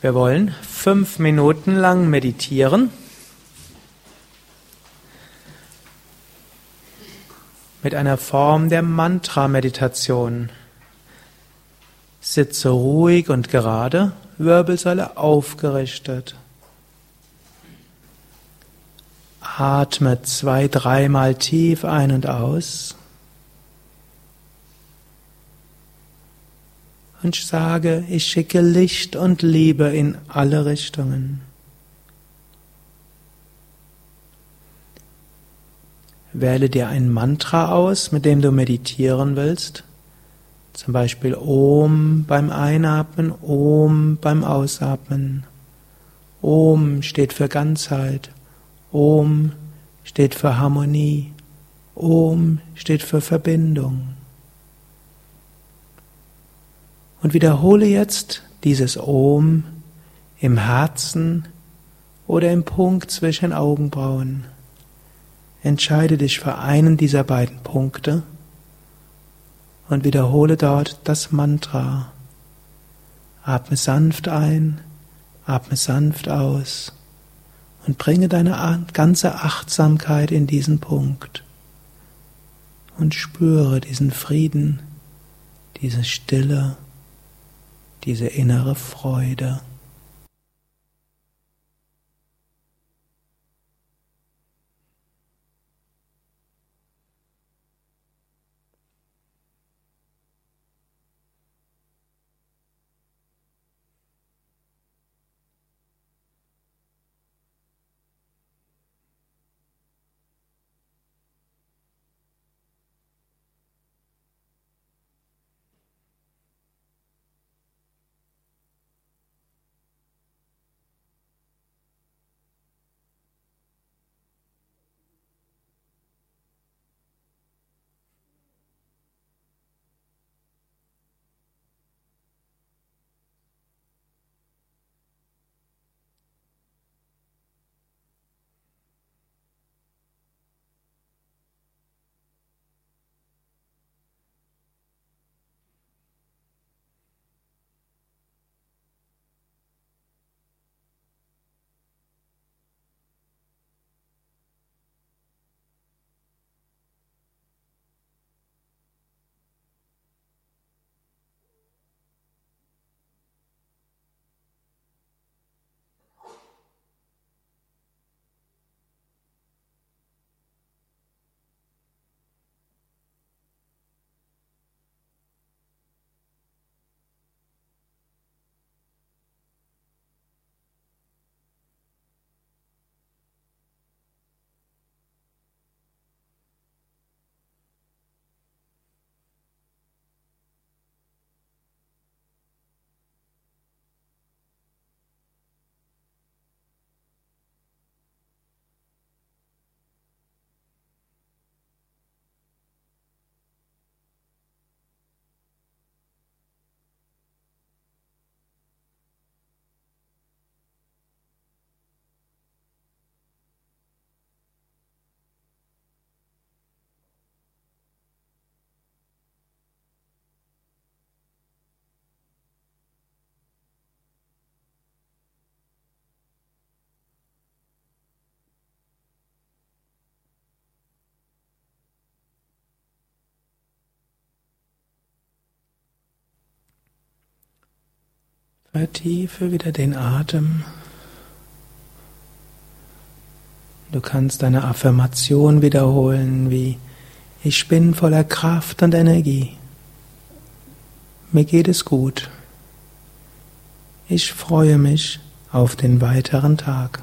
Wir wollen fünf Minuten lang meditieren. Mit einer Form der Mantra-Meditation. Sitze ruhig und gerade, Wirbelsäule aufgerichtet. Atme zwei, dreimal tief ein und aus. Und sage, ich schicke Licht und Liebe in alle Richtungen. Wähle dir ein Mantra aus, mit dem du meditieren willst. Zum Beispiel Om beim Einatmen, Om beim Ausatmen. Om steht für Ganzheit. Om steht für Harmonie. Om steht für Verbindung. Und wiederhole jetzt dieses Om im Herzen oder im Punkt zwischen Augenbrauen. Entscheide dich für einen dieser beiden Punkte und wiederhole dort das Mantra. Atme sanft ein, atme sanft aus und bringe deine ganze Achtsamkeit in diesen Punkt und spüre diesen Frieden, diese Stille diese innere Freude. Vertiefe wieder den Atem. Du kannst deine Affirmation wiederholen wie Ich bin voller Kraft und Energie. Mir geht es gut. Ich freue mich auf den weiteren Tag.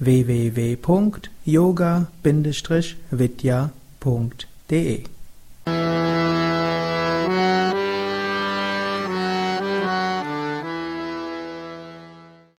www.yoga-vidya.de